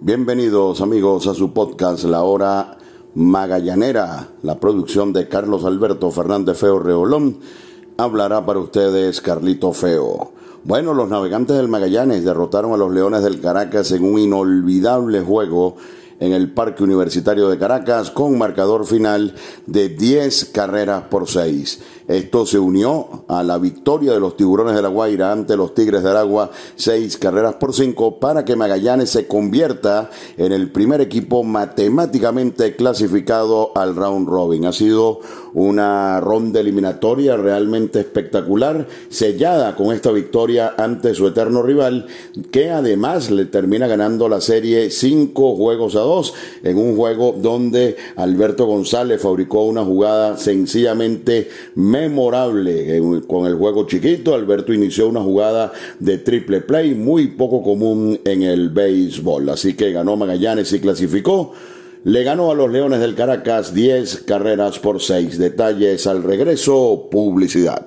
Bienvenidos amigos a su podcast La Hora Magallanera, la producción de Carlos Alberto Fernández Feo Reolón. Hablará para ustedes Carlito Feo. Bueno, los navegantes del Magallanes derrotaron a los Leones del Caracas en un inolvidable juego en el Parque Universitario de Caracas con marcador final de 10 carreras por 6. Esto se unió a la victoria de los Tiburones de la Guaira ante los Tigres de Aragua, 6 carreras por 5, para que Magallanes se convierta en el primer equipo matemáticamente clasificado al round robin. Ha sido una ronda eliminatoria realmente espectacular, sellada con esta victoria ante su eterno rival, que además le termina ganando la serie 5 juegos a 2, en un juego donde Alberto González fabricó una jugada sencillamente memorable con el juego chiquito. Alberto inició una jugada de triple play muy poco común en el béisbol. Así que ganó Magallanes y clasificó. Le ganó a los Leones del Caracas 10 carreras por 6. Detalles al regreso, publicidad.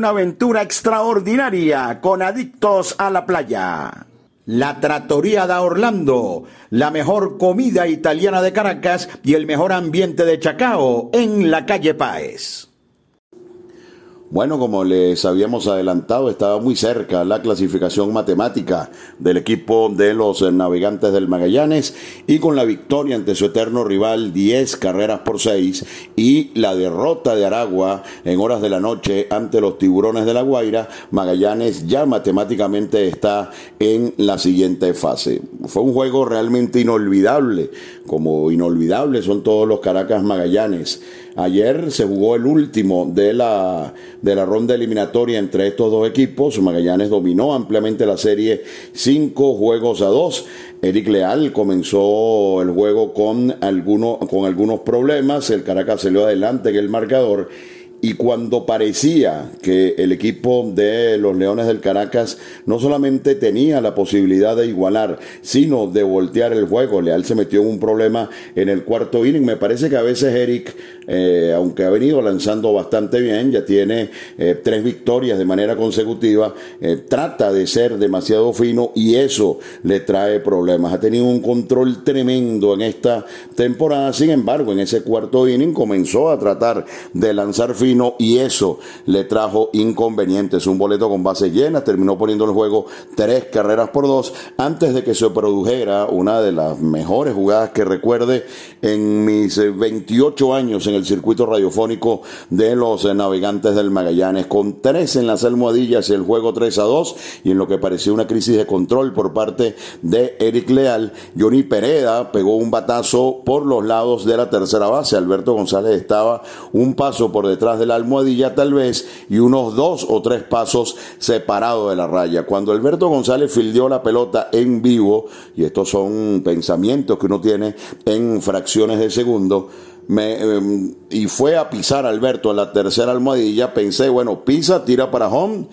una aventura extraordinaria con adictos a la playa. La Trattoria da Orlando, la mejor comida italiana de Caracas y el mejor ambiente de Chacao en la calle Páez. Bueno, como les habíamos adelantado, estaba muy cerca la clasificación matemática del equipo de los navegantes del Magallanes y con la victoria ante su eterno rival 10 carreras por 6 y la derrota de Aragua en horas de la noche ante los tiburones de la Guaira, Magallanes ya matemáticamente está en la siguiente fase. Fue un juego realmente inolvidable, como inolvidables son todos los Caracas Magallanes. Ayer se jugó el último de la, de la ronda eliminatoria entre estos dos equipos. Magallanes dominó ampliamente la serie cinco juegos a dos. Eric Leal comenzó el juego con, algunos con algunos problemas. El Caracas salió adelante en el marcador y cuando parecía que el equipo de los Leones del Caracas no solamente tenía la posibilidad de igualar, sino de voltear el juego, Leal se metió en un problema en el cuarto inning. Me parece que a veces Eric, eh, aunque ha venido lanzando bastante bien, ya tiene eh, tres victorias de manera consecutiva, eh, trata de ser demasiado fino y eso le trae problemas. Ha tenido un control tremendo en esta temporada, sin embargo, en ese cuarto inning comenzó a tratar de lanzar fino y eso le trajo inconvenientes. Un boleto con base llena, terminó poniendo en juego tres carreras por dos antes de que se produjera una de las mejores jugadas que recuerde en mis 28 años en el circuito radiofónico de los navegantes del Magallanes, con tres en las almohadillas, el juego 3 a 2 y en lo que parecía una crisis de control por parte de Eric Leal, Johnny Pereda pegó un batazo por los lados de la tercera base. Alberto González estaba un paso por detrás de la almohadilla tal vez y unos dos o tres pasos separados de la raya. Cuando Alberto González fildeó la pelota en vivo, y estos son pensamientos que uno tiene en fracciones de segundo, me, em, y fue a pisar Alberto en la tercera almohadilla, pensé, bueno, pisa, tira para home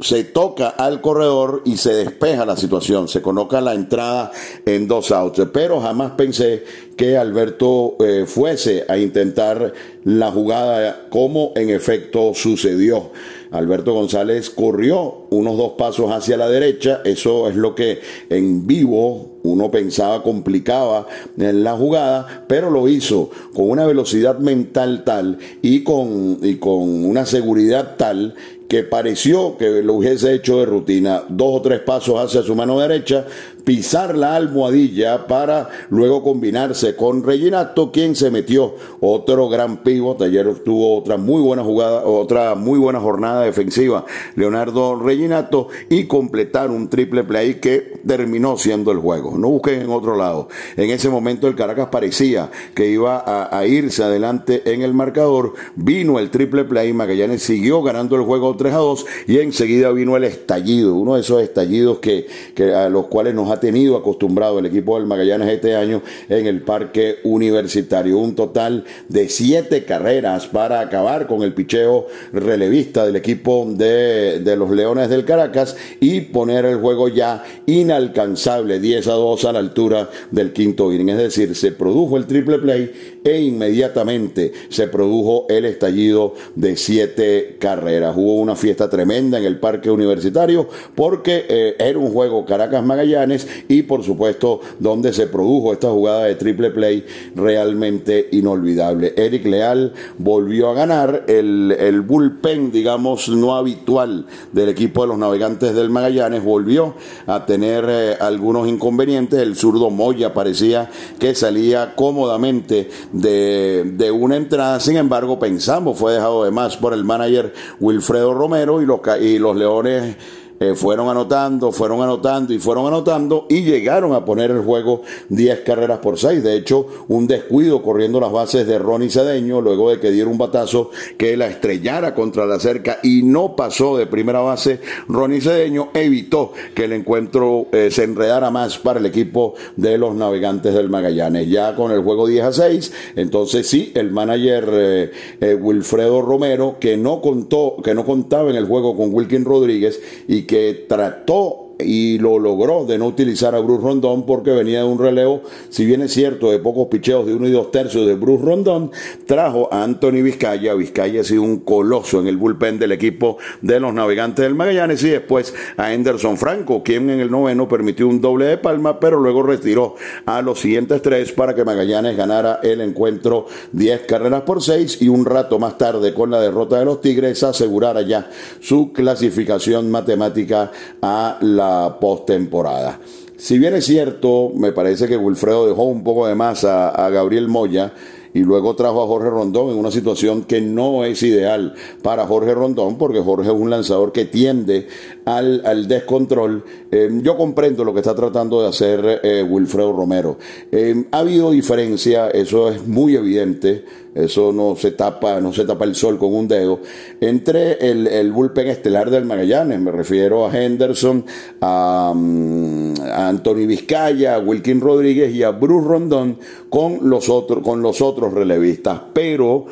se toca al corredor y se despeja la situación, se coloca la entrada en dos outs, pero jamás pensé que Alberto eh, fuese a intentar la jugada como en efecto sucedió. Alberto González corrió unos dos pasos hacia la derecha, eso es lo que en vivo uno pensaba complicaba en la jugada, pero lo hizo con una velocidad mental tal y con, y con una seguridad tal que pareció que lo hubiese hecho de rutina, dos o tres pasos hacia su mano derecha, pisar la almohadilla para luego combinarse con Reginato, quien se metió otro gran pivot. Ayer tuvo otra muy buena jugada, otra muy buena jornada defensiva, Leonardo Reginato, y completar un triple play que terminó siendo el juego. No busquen en otro lado. En ese momento el Caracas parecía que iba a, irse adelante en el marcador. Vino el triple play, Magallanes siguió ganando el juego 3 a 2 y enseguida vino el estallido, uno de esos estallidos que, que a los cuales nos ha tenido acostumbrado el equipo del Magallanes este año en el parque universitario. Un total de siete carreras para acabar con el picheo relevista del equipo de, de los Leones del Caracas y poner el juego ya inalcanzable 10 a 2 a la altura del quinto inning. Es decir, se produjo el triple play e inmediatamente se produjo el estallido de siete carreras. Hubo una fiesta tremenda en el parque universitario porque eh, era un juego Caracas Magallanes y por supuesto donde se produjo esta jugada de triple play realmente inolvidable. Eric Leal volvió a ganar el, el bullpen, digamos, no habitual del equipo de los navegantes del Magallanes, volvió a tener eh, algunos inconvenientes. El zurdo Moya parecía que salía cómodamente de, de una entrada, sin embargo, pensamos fue dejado de más por el manager Wilfredo Romero y los, y los Leones eh, fueron anotando, fueron anotando y fueron anotando y llegaron a poner el juego 10 carreras por 6. De hecho, un descuido corriendo las bases de Ronnie Cedeño luego de que diera un batazo que la estrellara contra la cerca y no pasó de primera base. Ronnie Cedeño evitó que el encuentro eh, se enredara más para el equipo de los navegantes del Magallanes. Ya con el juego 10 a 6, entonces sí, el manager eh, Wilfredo Romero, que no contó, que no contaba en el juego con Wilkin Rodríguez y que trató y lo logró de no utilizar a Bruce Rondón porque venía de un relevo, si bien es cierto, de pocos picheos de uno y dos tercios de Bruce Rondón, trajo a Anthony Vizcaya. Vizcaya ha sido un coloso en el bullpen del equipo de los navegantes del Magallanes y después a Henderson Franco, quien en el noveno permitió un doble de palma, pero luego retiró a los siguientes tres para que Magallanes ganara el encuentro 10 carreras por 6 y un rato más tarde con la derrota de los Tigres asegurara ya su clasificación matemática a la postemporada. Si bien es cierto, me parece que Wilfredo dejó un poco de más a, a Gabriel Moya, y luego trajo a Jorge Rondón en una situación que no es ideal para Jorge Rondón, porque Jorge es un lanzador que tiende al, descontrol. Eh, yo comprendo lo que está tratando de hacer eh, Wilfredo Romero. Eh, ha habido diferencia, eso es muy evidente, eso no se tapa, no se tapa el sol con un dedo, entre el, bullpen estelar del Magallanes, me refiero a Henderson, a, mm, a Anthony Vizcaya, a Wilkin Rodríguez y a Bruce Rondón con los otros, con los otros relevistas, pero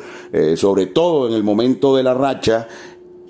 sobre todo en el momento de la racha,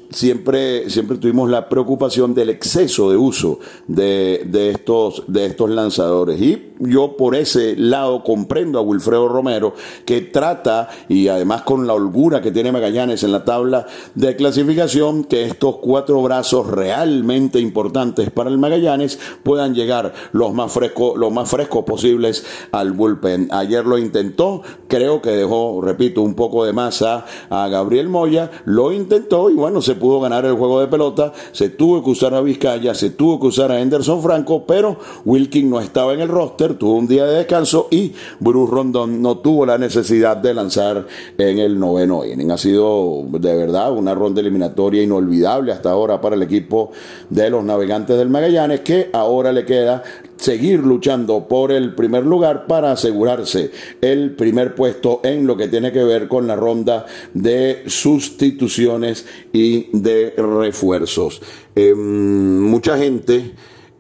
siempre, siempre tuvimos la preocupación del exceso de uso de, de, estos, de estos lanzadores. Y yo por ese lado comprendo a Wilfredo Romero, que trata, y además con la holgura que tiene Magallanes en la tabla de clasificación, que estos cuatro brazos realmente importantes para el Magallanes puedan llegar los más frescos, los más frescos posibles al bullpen. Ayer lo intentó, creo que dejó, repito, un poco de masa a Gabriel Moya, lo intentó y bueno, se pudo ganar el juego de pelota, se tuvo que usar a Vizcaya, se tuvo que usar a Henderson Franco, pero Wilkin no estaba en el roster, tuvo un día de descanso y Bruce Rondón no tuvo la necesidad de lanzar en el noveno inning. Ha sido de verdad una ronda eliminatoria inolvidable hasta ahora para el equipo de los navegantes del Magallanes, que ahora le queda seguir luchando por el primer lugar para asegurarse el primer puesto en lo que tiene que ver con la ronda de sustituciones y de refuerzos. Em, mucha gente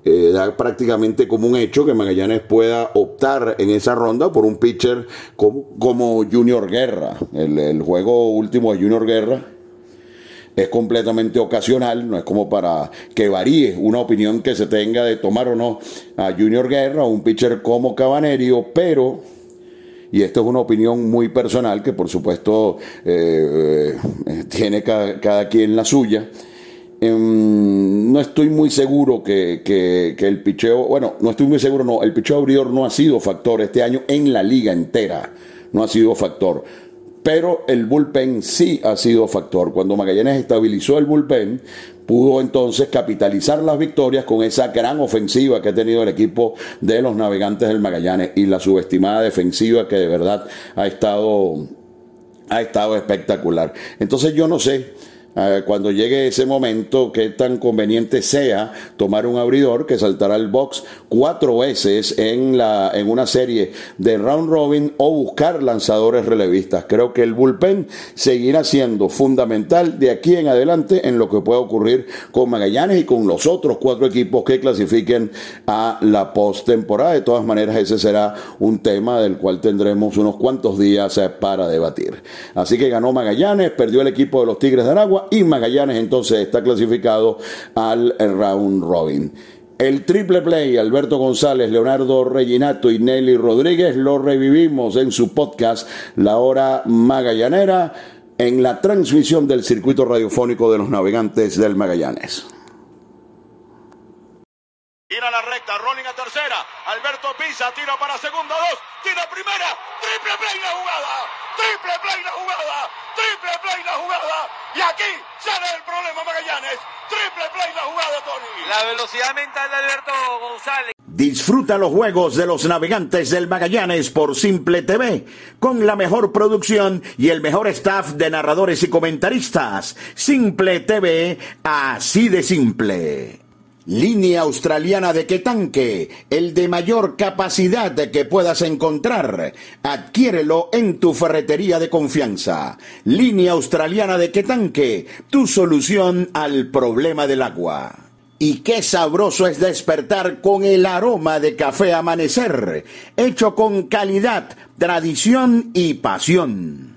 eh, da prácticamente como un hecho que Magallanes pueda optar en esa ronda por un pitcher como, Junior Guerra. El, juego último de Junior Guerra es completamente ocasional, no es como para que varíe una opinión que se tenga de tomar o no a Junior Guerra o un pitcher como Cabanerio, pero y esto es una opinión muy personal que por supuesto eh, eh, tiene cada, cada, quien la suya. Em, no estoy muy seguro que, el picheo, bueno, no estoy muy seguro, no, el picheo abridor no ha sido factor este año en la liga entera, no ha sido factor. Pero el bullpen sí ha sido factor. Cuando Magallanes estabilizó el bullpen, pudo entonces capitalizar las victorias con esa gran ofensiva que ha tenido el equipo de los navegantes del Magallanes y la subestimada defensiva que de verdad ha estado, ha estado espectacular. Entonces yo no sé cuando llegue ese momento, qué tan conveniente sea tomar un abridor que saltará el box cuatro veces en, la, en una serie de round robin o buscar lanzadores relevistas. Creo que el bullpen seguirá siendo fundamental de aquí en adelante en lo que pueda ocurrir con Magallanes y con los otros cuatro equipos que clasifiquen a la postemporada. De todas maneras, ese será un tema del cual tendremos unos cuantos días eh, para debatir. Así que ganó Magallanes, perdió el equipo de los Tigres de Aragua y Magallanes entonces está clasificado al round robin. El triple play, Alberto González, Leonardo Reginato y Nelly Rodríguez, lo revivimos en su podcast La Hora Magallanera en la transmisión del circuito radiofónico de los navegantes del Magallanes. Tira la recta, rolling a tercera, Alberto Pisa, tira para segunda, dos, tira primera, triple play la jugada, triple play la jugada, triple play la jugada, y aquí sale el problema Magallanes, triple play la jugada, Tony. La velocidad mental de Alberto González. Disfruta los juegos de los navegantes del Magallanes por Simple TV, con la mejor producción y el mejor staff de narradores y comentaristas. Simple TV, así de simple. Línea australiana de tanque, el de mayor capacidad que puedas encontrar. Adquiérelo en tu ferretería de confianza. Línea australiana de tanque, tu solución al problema del agua. Y qué sabroso es despertar con el aroma de café amanecer, hecho con calidad, tradición y pasión.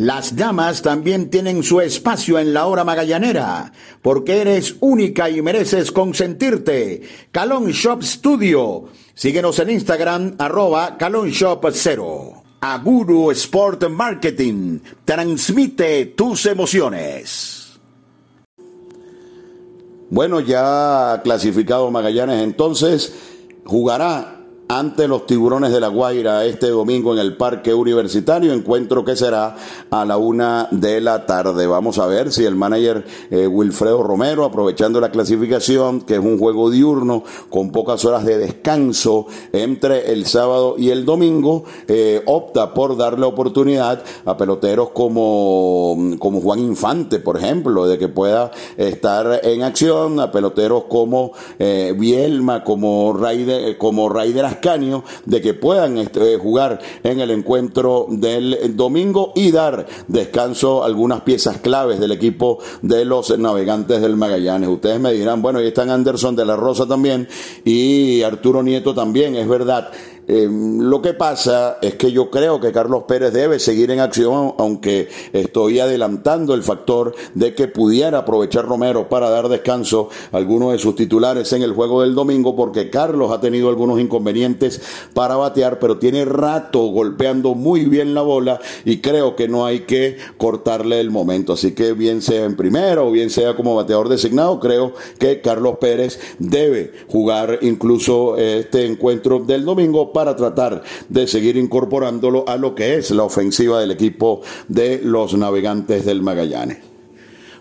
Las damas también tienen su espacio en la hora magallanera, porque eres única y mereces consentirte. Calon Shop Studio. Síguenos en Instagram, arroba Calon Shop 0. Aguru Sport Marketing. Transmite tus emociones. Bueno, ya clasificado Magallanes entonces, jugará ante los tiburones de la Guaira este domingo en el Parque Universitario, encuentro que será a la una de la tarde. Vamos a ver si el manager eh, Wilfredo Romero, aprovechando la clasificación, que es un juego diurno con pocas horas de descanso entre el sábado y el domingo, eh, opta por darle oportunidad a peloteros como, como Juan Infante, por ejemplo, de que pueda estar en acción, a peloteros como eh, Bielma, como Raider, como Raider de que puedan este, jugar en el encuentro del domingo y dar descanso a algunas piezas claves del equipo de los navegantes del Magallanes. Ustedes me dirán, bueno, ahí están Anderson de la Rosa también y Arturo Nieto también, es verdad. Eh, lo que pasa es que yo creo que Carlos Pérez debe seguir en acción, aunque estoy adelantando el factor de que pudiera aprovechar Romero para dar descanso a algunos de sus titulares en el juego del domingo, porque Carlos ha tenido algunos inconvenientes para batear, pero tiene rato golpeando muy bien la bola y creo que no hay que cortarle el momento. Así que bien sea en primera o bien sea como bateador designado, creo que Carlos Pérez debe jugar incluso este encuentro del domingo tratar de seguir incorporándolo a lo que es la ofensiva del equipo de los navegantes del Magallanes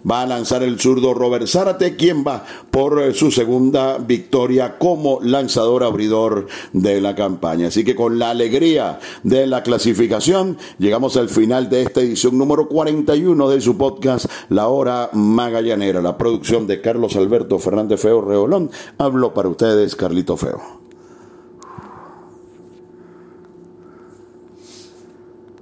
va a lanzar el zurdo Robert Zárate, quien va por eh, su segunda victoria como lanzador abridor de la campaña. Así que con la alegría de la clasificación, llegamos al final de esta edición número 41 de su podcast La Hora Magallanera, la producción de Carlos Alberto Fernández Feo Reolón. Hablo para ustedes, Carlito Feo.